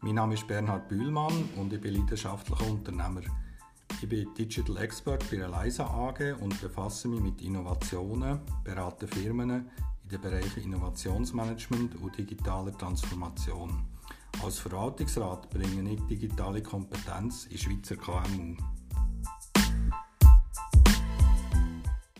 Mein Name ist Bernhard Bühlmann und ich bin leidenschaftlicher Unternehmer. Ich bin Digital Expert bei der Leisa AG und befasse mich mit Innovationen, berate Firmen in den Bereichen Innovationsmanagement und digitaler Transformation. Als Verwaltungsrat bringe ich digitale Kompetenz in Schweizer KMU.